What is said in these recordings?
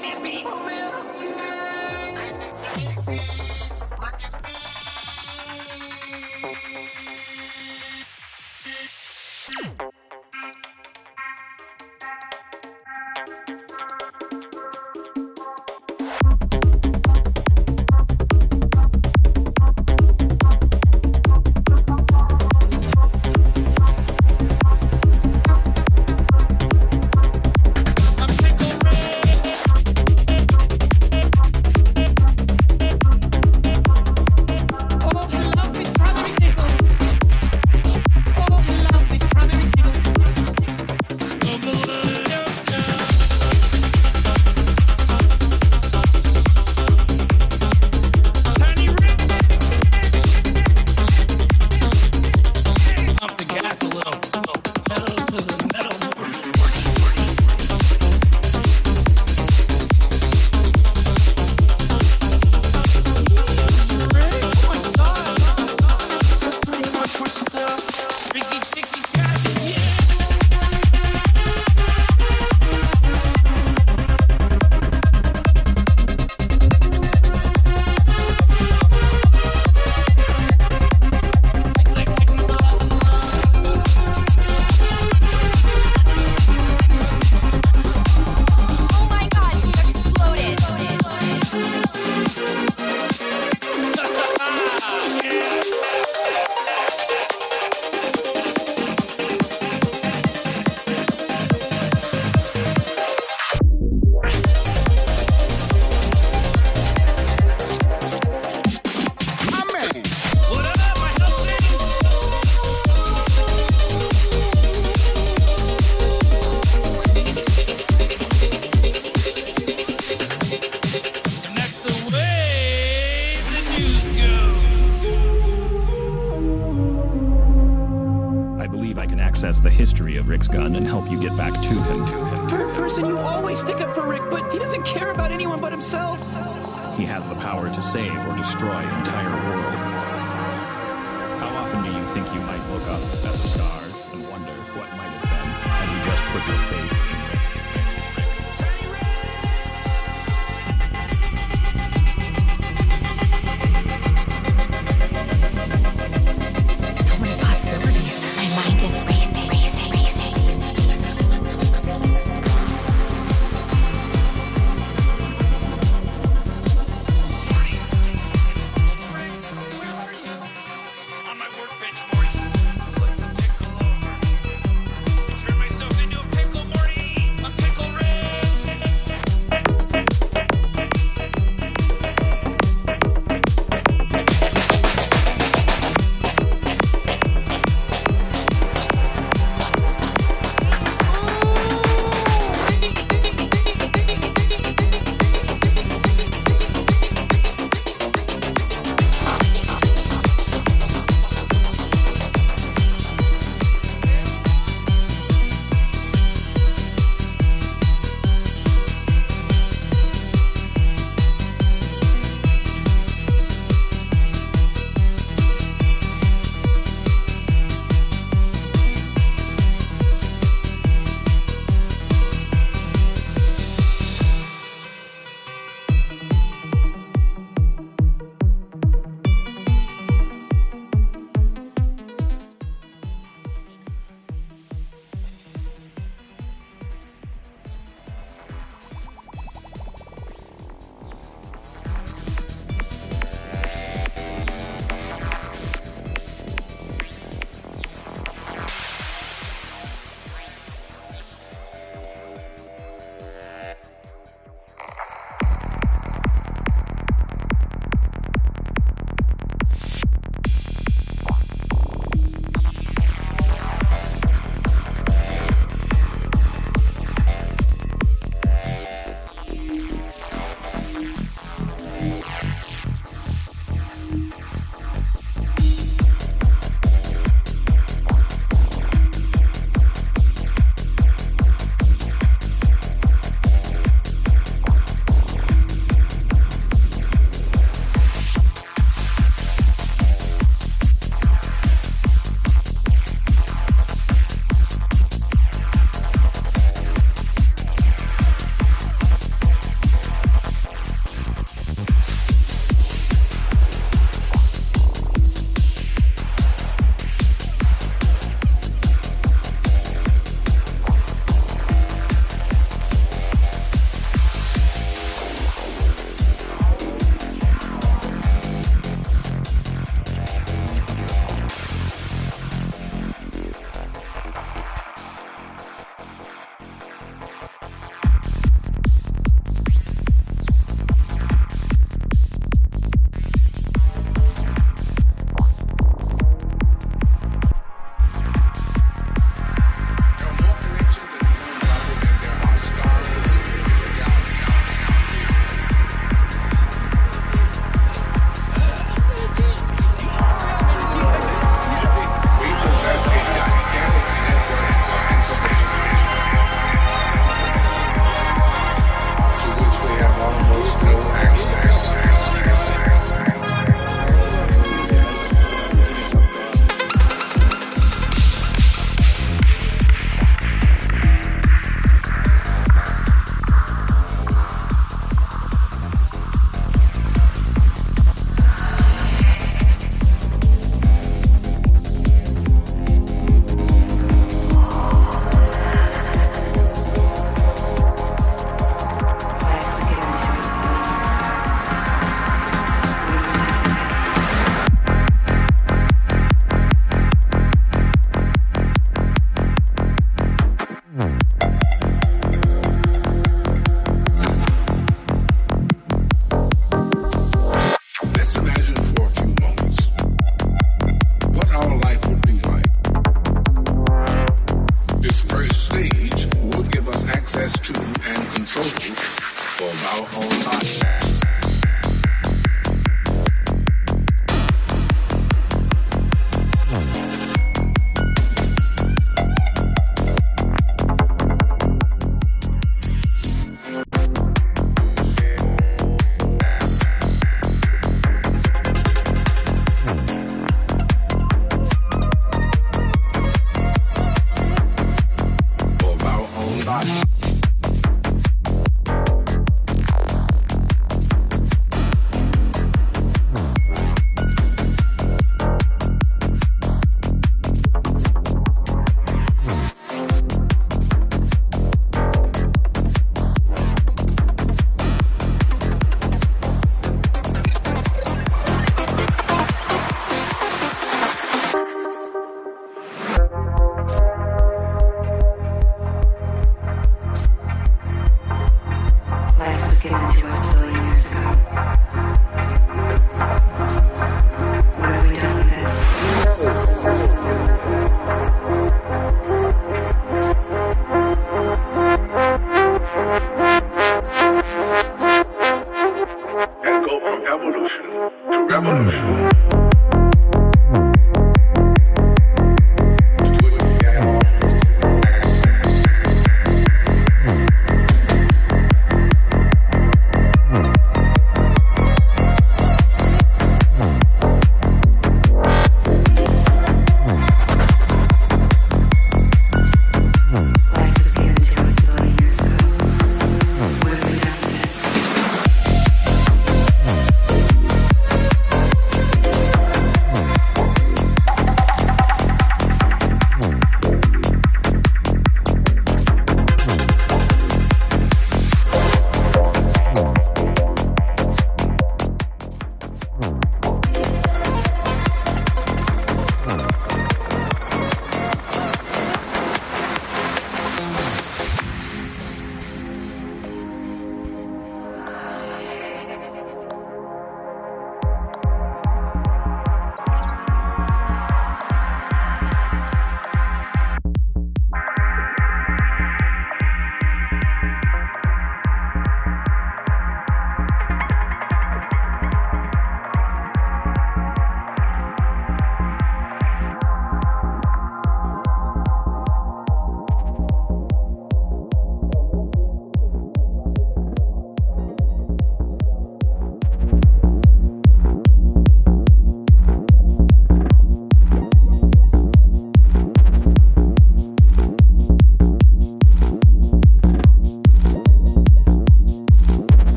give me a beat. save or destroy entire worlds. How often do you think you might look up at the stars and wonder what might have been had you just put your faith?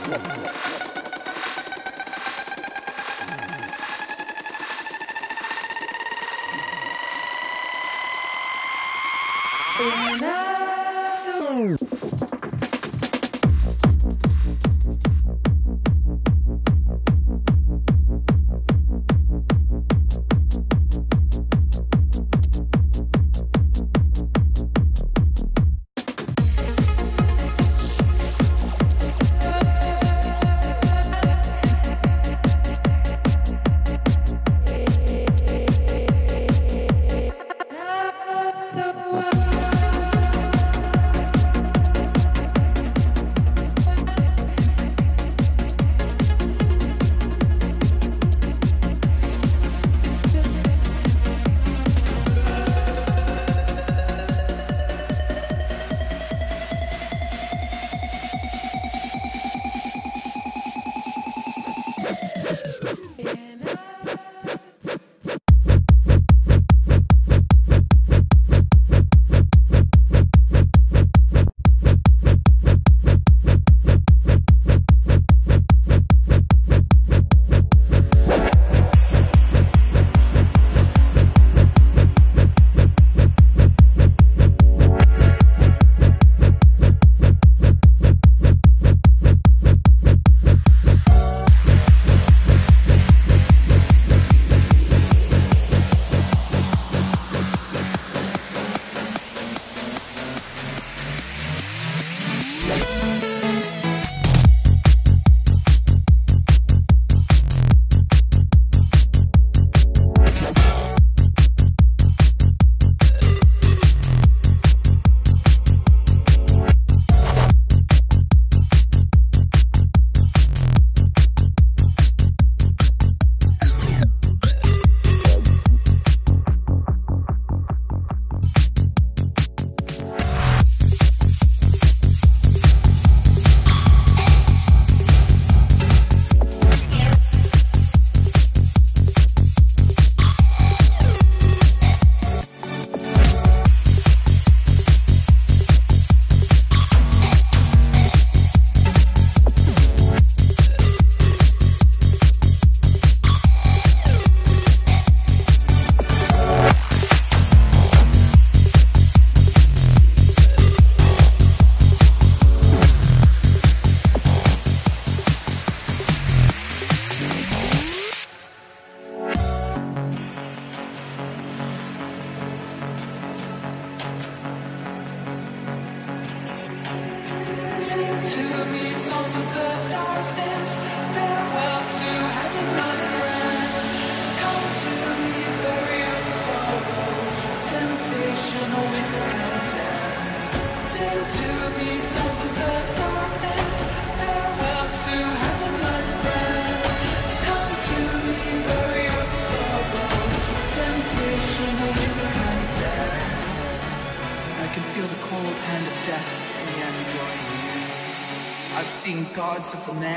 ハハハハ! Seen gods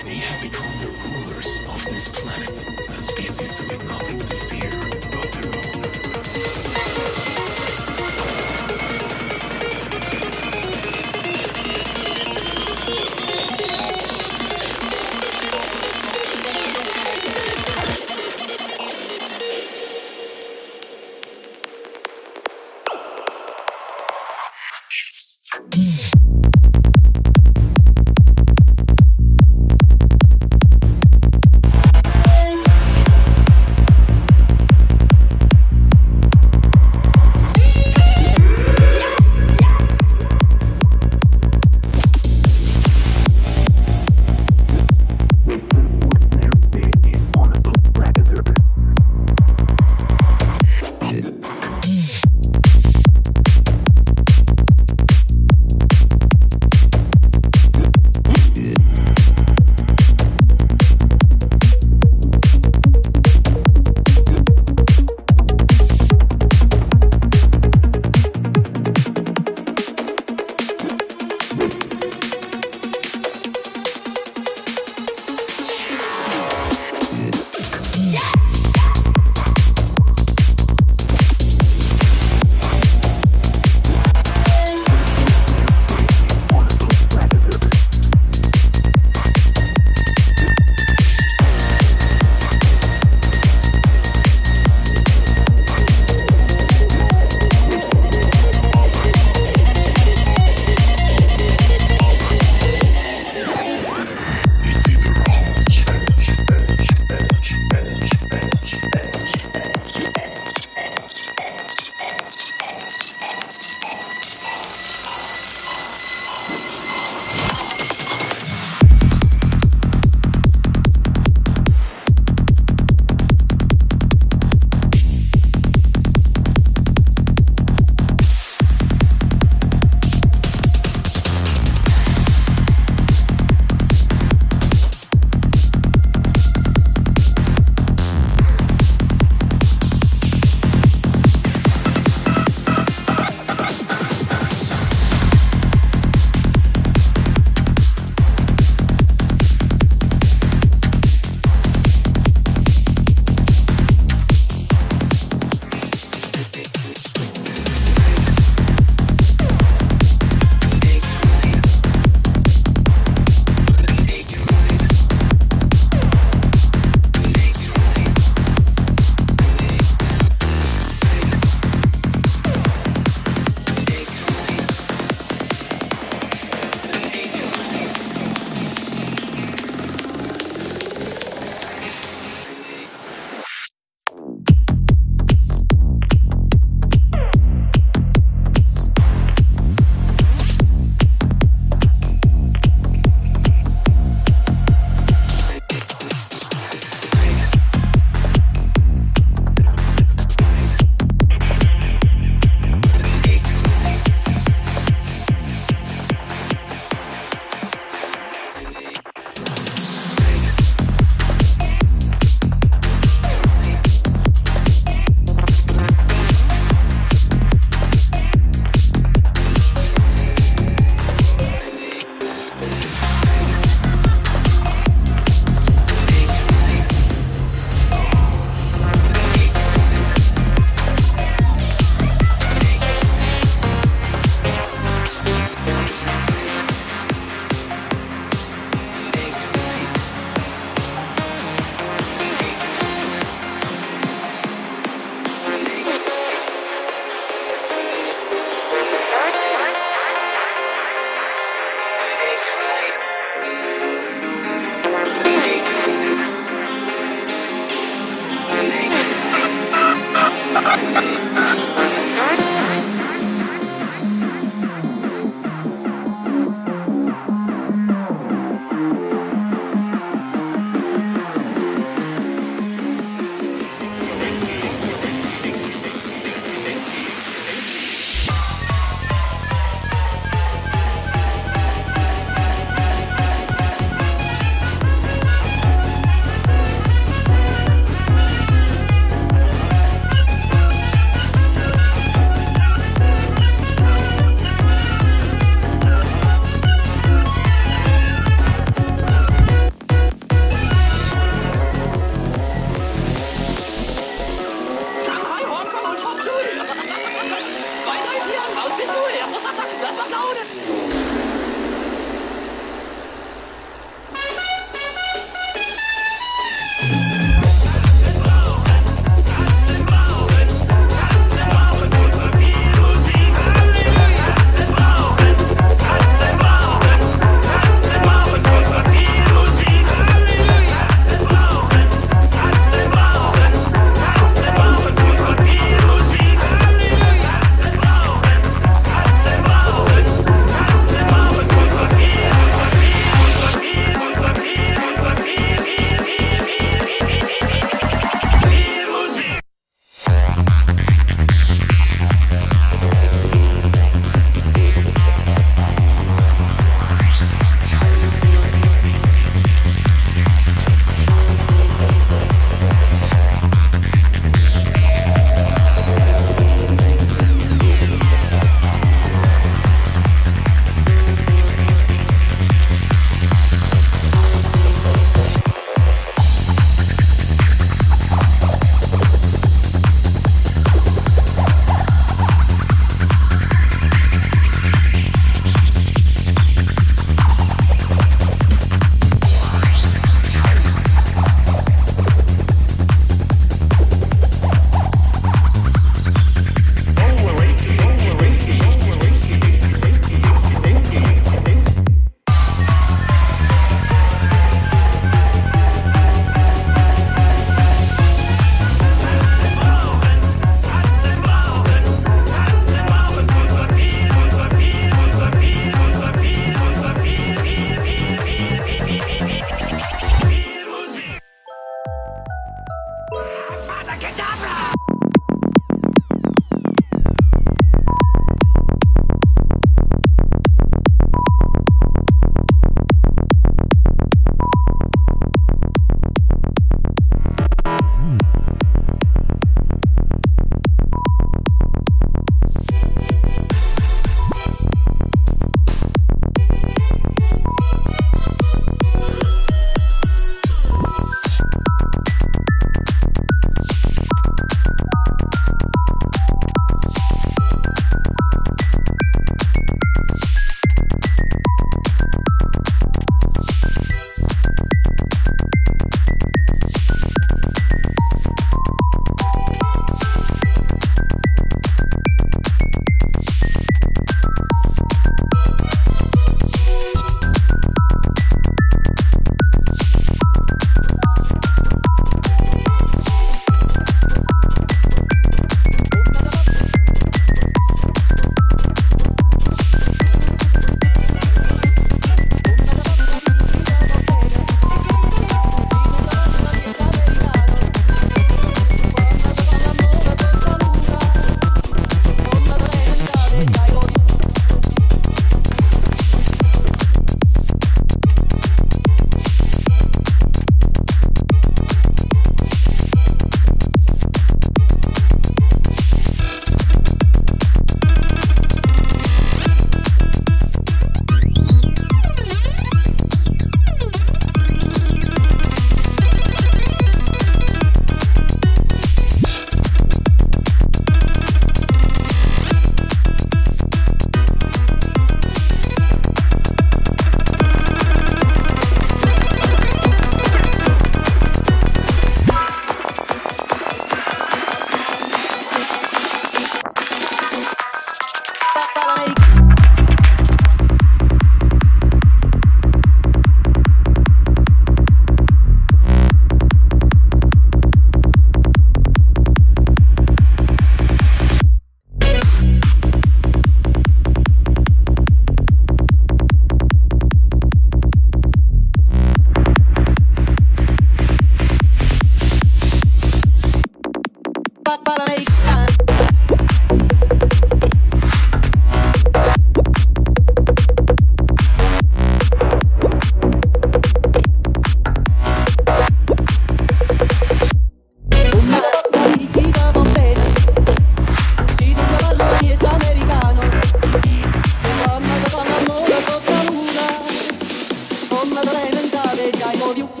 of you.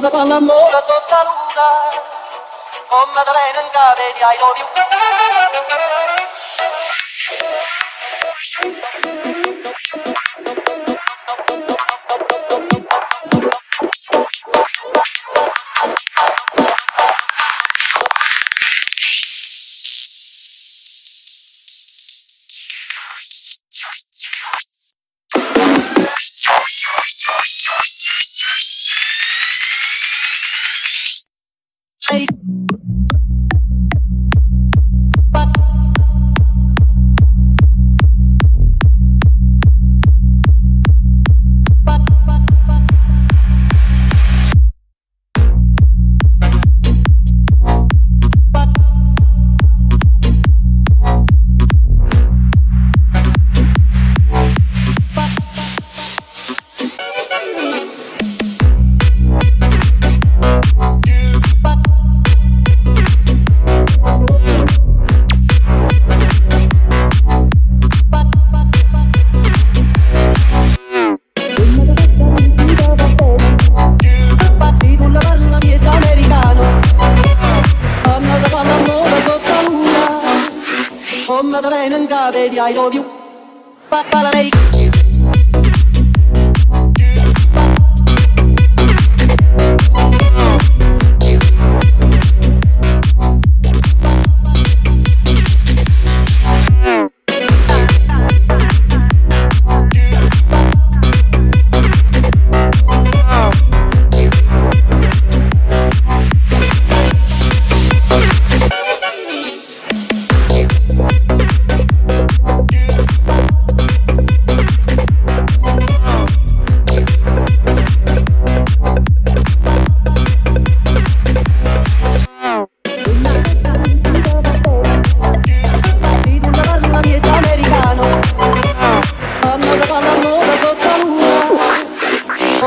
Si fa l'amore sotto la luna. Come da love you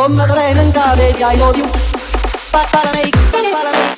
Come rain and God, I love you. Ba ba da